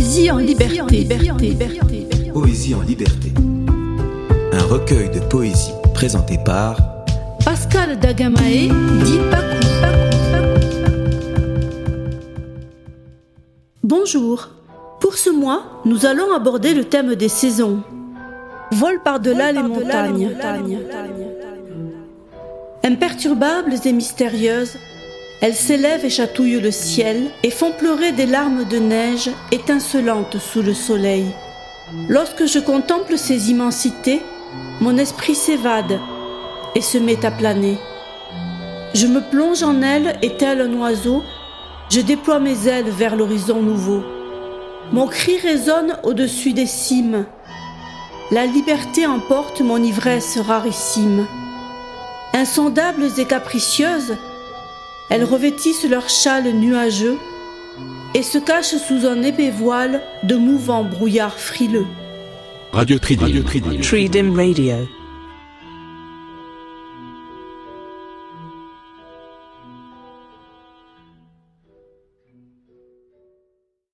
Poésie en liberté. Poésie en liberté. Un recueil de poésie présenté par Pascal Dagamae, dit Pacou. Bonjour. Pour ce mois, nous allons aborder le thème des saisons. Vol par-delà les montagnes. Imperturbables et mystérieuses, elles s'élèvent et chatouillent le ciel et font pleurer des larmes de neige étincelantes sous le soleil. Lorsque je contemple ces immensités, mon esprit s'évade et se met à planer. Je me plonge en elles et tel un oiseau, je déploie mes ailes vers l'horizon nouveau. Mon cri résonne au-dessus des cimes. La liberté emporte mon ivresse rarissime. Insondables et capricieuses, elles revêtissent leur châle nuageux et se cachent sous un épais voile de mouvants brouillards frileux. Radio Tridim. Radio Tridim. Tridim Radio.